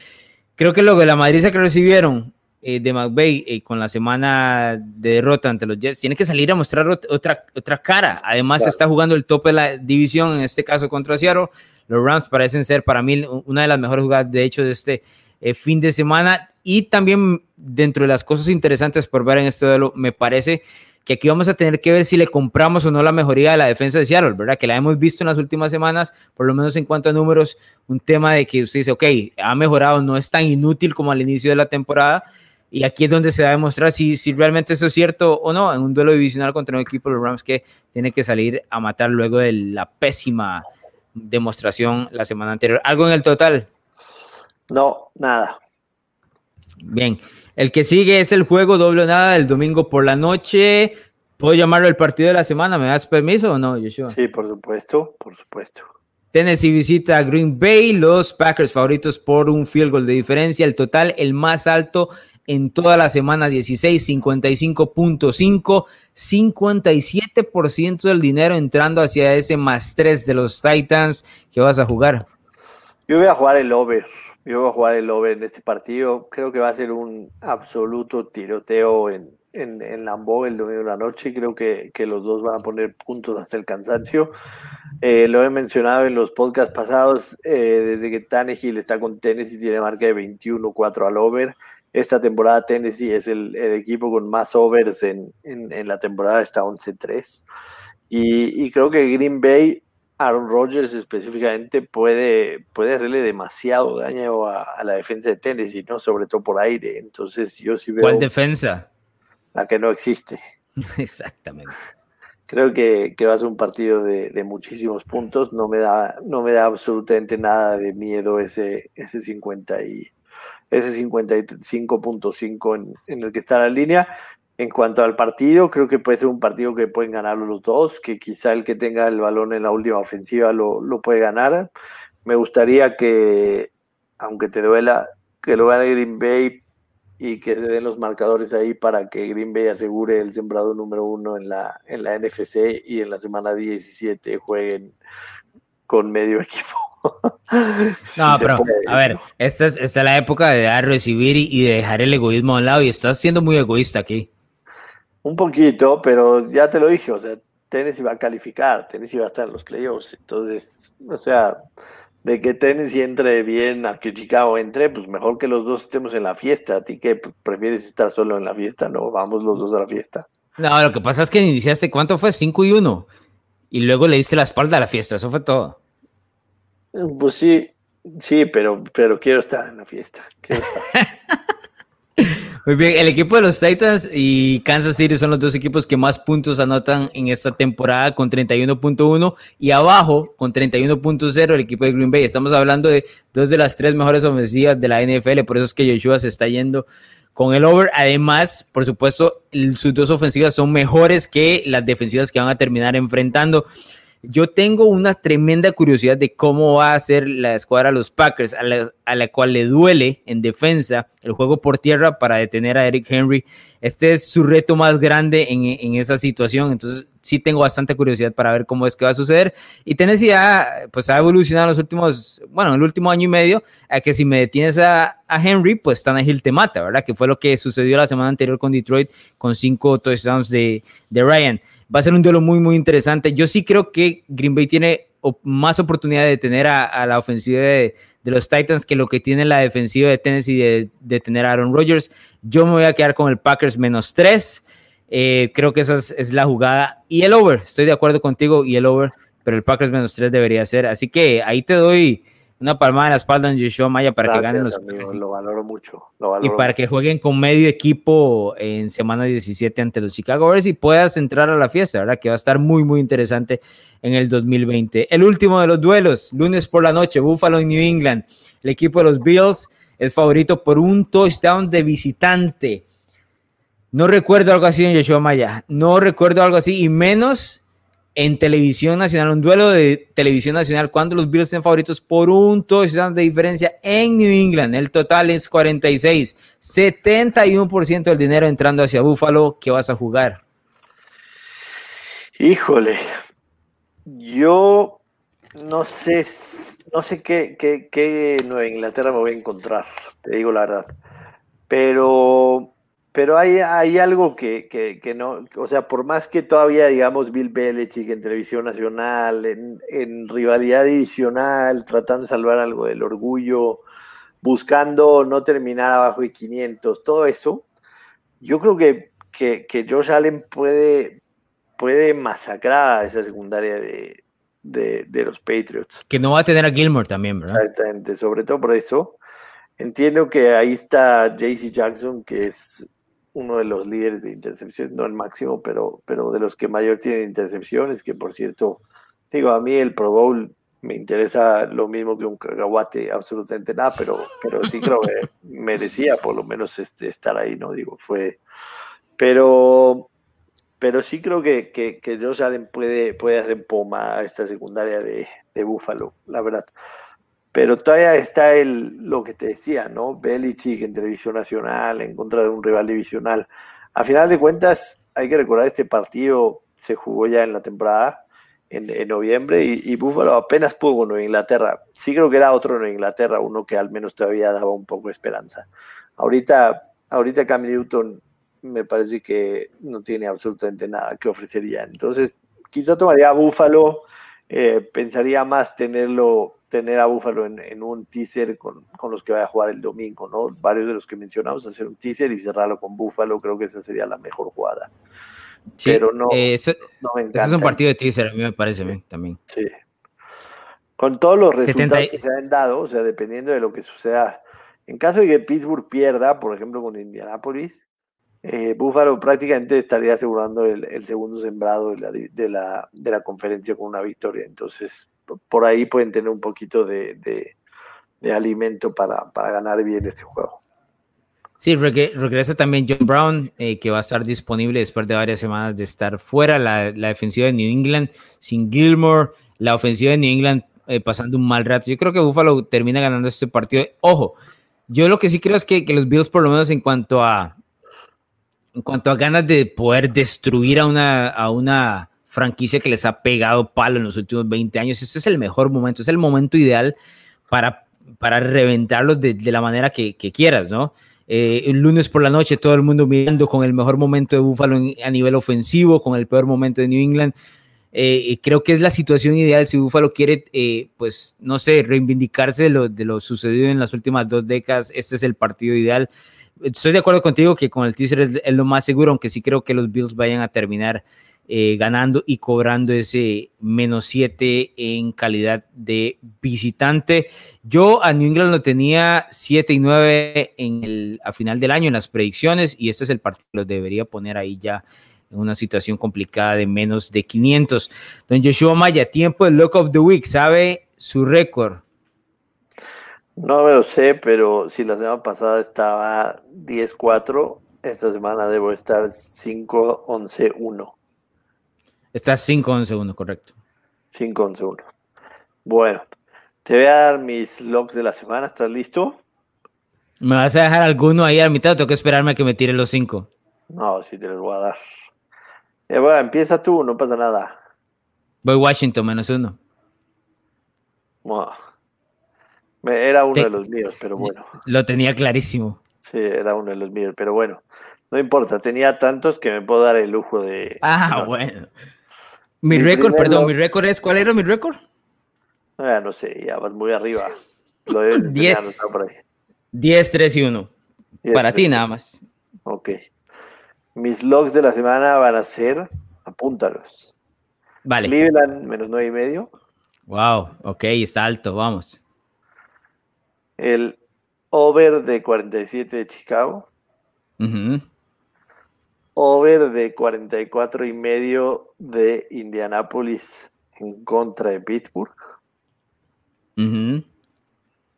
Creo que lo de la madriza que recibieron eh, de McVay eh, con la semana de derrota ante los Jets, tiene que salir a mostrar otra, otra cara. Además, claro. está jugando el tope de la división, en este caso contra Seattle. Los Rams parecen ser para mí una de las mejores jugadas, de hecho, de este eh, fin de semana. Y también dentro de las cosas interesantes por ver en este duelo, me parece que aquí vamos a tener que ver si le compramos o no la mejoría de la defensa de Seattle, ¿verdad? Que la hemos visto en las últimas semanas, por lo menos en cuanto a números, un tema de que usted dice, ok, ha mejorado, no es tan inútil como al inicio de la temporada, y aquí es donde se va a demostrar si, si realmente eso es cierto o no en un duelo divisional contra un equipo de los Rams que tiene que salir a matar luego de la pésima demostración la semana anterior. ¿Algo en el total? No, nada. Bien. El que sigue es el juego doble nada el domingo por la noche. ¿Puedo llamarlo el partido de la semana? ¿Me das permiso o no, Joshua? Sí, por supuesto, por supuesto. Tennessee visita a Green Bay, los Packers favoritos por un field goal de diferencia. El total, el más alto en toda la semana 16, 55.5, 57% del dinero entrando hacia ese más 3 de los Titans que vas a jugar. Yo voy a jugar el over. Yo voy a jugar el over en este partido. Creo que va a ser un absoluto tiroteo en, en, en Lambeau el domingo de la noche. Creo que, que, los dos van a poner puntos hasta el cansancio. Eh, lo he mencionado en los podcasts pasados. Eh, desde que Tannehill está con Tennessee, tiene marca de 21-4 al over. Esta temporada Tennessee es el, el equipo con más overs en, en, en la temporada, está 11-3. Y, y creo que Green Bay Aaron Rodgers específicamente puede, puede hacerle demasiado daño a, a, la defensa de Tennessee, ¿no? Sobre todo por aire. Entonces yo sí veo... ¿Cuál defensa? La que no existe. Exactamente. Creo que, que va a ser un partido de, de, muchísimos puntos. No me da, no me da absolutamente nada de miedo ese, ese 50 y ese 55.5 en, en el que está la línea. En cuanto al partido, creo que puede ser un partido que pueden ganar los dos, que quizá el que tenga el balón en la última ofensiva lo, lo puede ganar. Me gustaría que, aunque te duela, que lo gane Green Bay y que se den los marcadores ahí para que Green Bay asegure el sembrado número uno en la, en la NFC y en la semana 17 jueguen con medio equipo. sí no, pero a ver, esta es, esta es la época de dar, recibir y, y de dejar el egoísmo a un lado y estás siendo muy egoísta aquí. Un poquito, pero ya te lo dije, o sea, Tennessee va a calificar, Tennessee va a estar en los playoffs. Entonces, o sea, de que Tennessee entre bien a que Chicago entre, pues mejor que los dos estemos en la fiesta. ¿A ti qué prefieres estar solo en la fiesta? No, vamos los dos a la fiesta. No, lo que pasa es que iniciaste, ¿cuánto fue? 5 y 1. Y luego le diste la espalda a la fiesta, eso fue todo. Pues sí, sí, pero, pero quiero estar en la fiesta. Quiero estar. Muy bien, el equipo de los Titans y Kansas City son los dos equipos que más puntos anotan en esta temporada con 31.1 y abajo con 31.0 el equipo de Green Bay. Estamos hablando de dos de las tres mejores ofensivas de la NFL, por eso es que Joshua se está yendo con el over. Además, por supuesto, sus dos ofensivas son mejores que las defensivas que van a terminar enfrentando. Yo tengo una tremenda curiosidad de cómo va a ser la escuadra de los Packers, a la, a la, cual le duele en defensa el juego por tierra para detener a Eric Henry. Este es su reto más grande en, en esa situación, entonces sí tengo bastante curiosidad para ver cómo es que va a suceder. Y Tennessee ha, pues, ha evolucionado en los últimos, bueno, en el último año y medio, a que si me detienes a, a Henry, pues Tannehill te mata, ¿verdad? Que fue lo que sucedió la semana anterior con Detroit, con cinco touchdowns de, de Ryan va a ser un duelo muy, muy interesante. Yo sí creo que Green Bay tiene más oportunidad de tener a, la ofensiva de, los Titans que lo que tiene la defensiva de Tennessee de, de tener a Aaron Rodgers. Yo me voy a quedar con el Packers menos tres. Eh, creo que esa es, es, la jugada. Y el over, estoy de acuerdo contigo, y el over, pero el Packers menos tres debería ser. Así que ahí te doy una palmada en la espalda en Joshua Maya para Gracias, que ganen los amigo, lo valoro mucho. Lo valoro y para mucho. que jueguen con medio equipo en semana 17 ante los Chicago Bears y puedas entrar a la fiesta, ¿verdad? Que va a estar muy, muy interesante en el 2020. El último de los duelos, lunes por la noche, Buffalo y New England. El equipo de los Bills es favorito por un touchdown de visitante. No recuerdo algo así en Joshua Maya. No recuerdo algo así y menos en televisión nacional, un duelo de televisión nacional cuando los Bills estén favoritos por un touchdown de diferencia en New England. El total es 46, 71% del dinero entrando hacia Buffalo. ¿Qué vas a jugar? Híjole, yo no sé, no sé qué, qué, qué Nueva Inglaterra me voy a encontrar, te digo la verdad, pero pero hay, hay algo que, que, que, no, o sea, por más que todavía, digamos, Bill Belichick en televisión nacional, en, en, rivalidad divisional, tratando de salvar algo del orgullo, buscando no terminar abajo de 500, todo eso, yo creo que, que, que Josh Allen puede, puede masacrar a esa secundaria de, de, de los Patriots. Que no va a tener a Gilmore también, ¿verdad? Exactamente, sobre todo por eso. Entiendo que ahí está JC Jackson, que es uno de los líderes de intercepciones, no el máximo, pero, pero de los que mayor tienen intercepciones, que por cierto, digo, a mí el Pro Bowl me interesa lo mismo que un cacahuate, absolutamente nada, pero, pero sí creo que merecía por lo menos este, estar ahí, ¿no? Digo, fue. Pero, pero sí creo que, que, que Josh Allen puede, puede hacer poma a esta secundaria de, de Búfalo, la verdad. Pero todavía está el, lo que te decía, ¿no? Belichick en televisión nacional, en contra de un rival divisional. A final de cuentas, hay que recordar este partido se jugó ya en la temporada en, noviembre y, y, Buffalo apenas pudo con Inglaterra. Sí creo que era otro Nueva Inglaterra, uno que al menos todavía daba un poco de esperanza. Ahorita, ahorita Cam Newton me parece que no tiene absolutamente nada que ofrecería. Entonces, quizá tomaría a Buffalo, eh, pensaría más tenerlo, tener a Buffalo en, un teaser con, con, los que vaya a jugar el domingo, ¿no? Varios de los que mencionamos, hacer un teaser y cerrarlo con Buffalo, creo que esa sería la mejor jugada pero no, eh, eso, es un partido de teaser, a mí me parece bien también. Sí. Con todos los resultados que se han dado, o sea, dependiendo de lo que suceda. En caso de que Pittsburgh pierda, por ejemplo, con Indianapolis, eh, Buffalo prácticamente estaría asegurando el, segundo sembrado de la, de, la, de la, conferencia con una victoria. Entonces, por ahí pueden tener un poquito de, de alimento para, para ganar bien este juego. Sí, regresa también John Brown, eh, que va a estar disponible después de varias semanas de estar fuera. La, defensiva de New England sin Gilmore, la ofensiva de New England eh, pasando un mal rato. Yo creo que Buffalo termina ganando este partido. Ojo, yo lo que sí creo es que, los Bills, por lo menos en cuanto a en cuanto a ganas de poder destruir a una, a una franquicia que les ha pegado palo en los últimos 20 años, este es el mejor momento, es el momento ideal para, para reventarlos de, la manera que, que quieras, ¿no? Eh, el lunes por la noche todo el mundo mirando con el mejor momento de Buffalo a nivel ofensivo, con el peor momento de New England. Eh, creo que es la situación ideal si Buffalo quiere, eh, pues, no sé, reivindicarse de lo, de lo, sucedido en las últimas dos décadas. Este es el partido ideal. Estoy de acuerdo contigo que con el teaser es, es lo más seguro, aunque sí creo que los Bills vayan a terminar eh, ganando y cobrando ese menos 7 en calidad de visitante. Yo a New England lo tenía 7 y 9 en el, a final del año en las predicciones y este es el partido que lo debería poner ahí ya en una situación complicada de menos de 500. Don Joshua Maya, tiempo del Lock of the Week, ¿sabe su récord? No me lo sé, pero si la semana pasada estaba 10-4, esta semana debo estar 5-11-1. Estás 5 11 1, correcto. 5 11 1. Bueno, te voy a dar mis logs de la semana. ¿Estás listo? ¿Me vas a dejar alguno ahí a mitad o tengo que esperarme a que me tire los 5? No, sí te los voy a dar. Eh, bueno, empieza tú, no pasa nada. Voy Washington, menos uno. Era uno de los míos, pero bueno. Lo tenía clarísimo. Sí, era uno de los míos, pero bueno. No importa, tenía tantos que me puedo dar el lujo de. Ah, bueno. Mi, récord, perdón, mi récord es, ¿cuál era mi récord? Ah, no sé, ya vas muy arriba. Lo debes 10, por ahí. 10, 3 y 1. Para ti nada más. Ok. Mis logs de la semana van a ser, apúntalos. Vale. Cleveland menos 9 y medio. Wow, ok, está alto, vamos. El over de 47 de Chicago. Uh over de 44 y medio de Indianapolis en contra de Pittsburgh.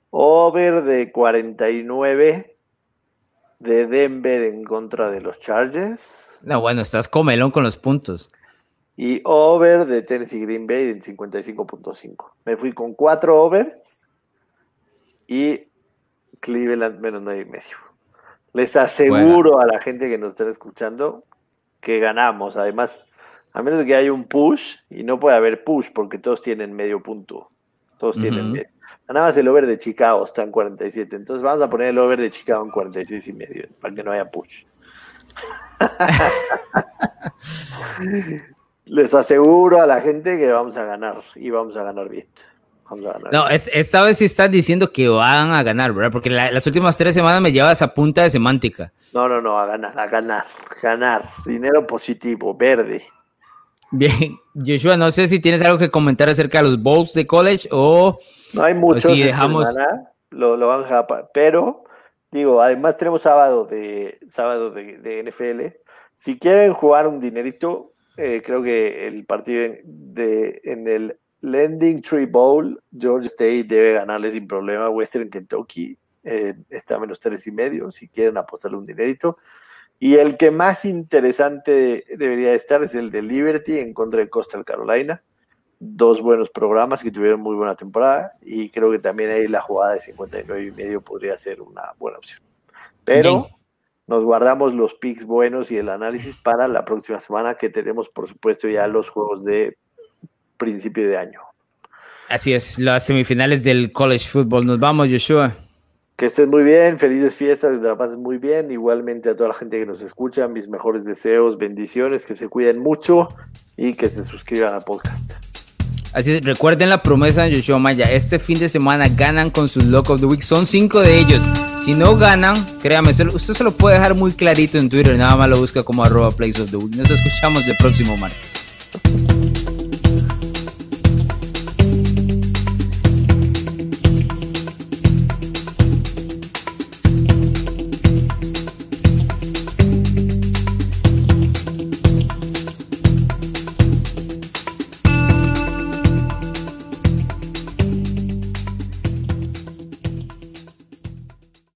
Over de 49 de Denver en contra de los Chargers. No, bueno, estás comelón con los puntos. Y over de Tennessee Green Bay en 55.5. Me fui con cuatro overs y Cleveland menos 9 y medio. Les aseguro a la gente que nos está escuchando que ganamos. Además, a menos que haya un push, y no puede haber push porque todos tienen medio punto. Todos tienen medio. Nada más el over de Chicago está en 47. Entonces vamos a poner el over de Chicago en 46 y medio para que no haya push. Les aseguro a la gente que vamos a ganar y vamos a ganar bien. No, esta vez sí estás diciendo que van a ganar, ¿verdad? Porque las últimas tres semanas me llevas a punta de semántica. No, no, no, a ganar, a ganar, ganar. Dinero positivo, verde. Bien, Joshua, no sé si tienes algo que comentar acerca de los bowls de college o. No hay muchos. Si dejamos. lo, lo van a pero digo, además tenemos sábado de sábado de, NFL. Si quieren jugar un dinerito, eh, creo que el partido de, en el Lending Tree Bowl, Georgia State debe ganarle sin problema a Western Kentucky. Eh, está a menos tres y medio, si quieren apostarle un dinerito. Y el que más interesante debería estar es el de Liberty en contra de Coastal Carolina. Dos buenos programas que tuvieron muy buena temporada y creo que también ahí la jugada de 59 y medio podría ser una buena opción. Pero nos guardamos los picks buenos y el análisis para la próxima semana que tenemos por supuesto ya los juegos de principio de año. Así es, las semifinales del college football. Nos vamos, Joshua. Que estés muy bien, felices fiestas, que te la pases muy bien. Igualmente a toda la gente que nos escucha, mis mejores deseos, bendiciones, que se cuiden mucho y que se suscriban al podcast. Así es, recuerden la promesa de Joshua Maya. Este fin de semana ganan con sus Lock of the Week. Son cinco de ellos. Si no ganan, créame, usted se lo puede dejar muy clarito en Twitter. Nada más lo busca como arroba place of the week. Nos escuchamos el próximo martes.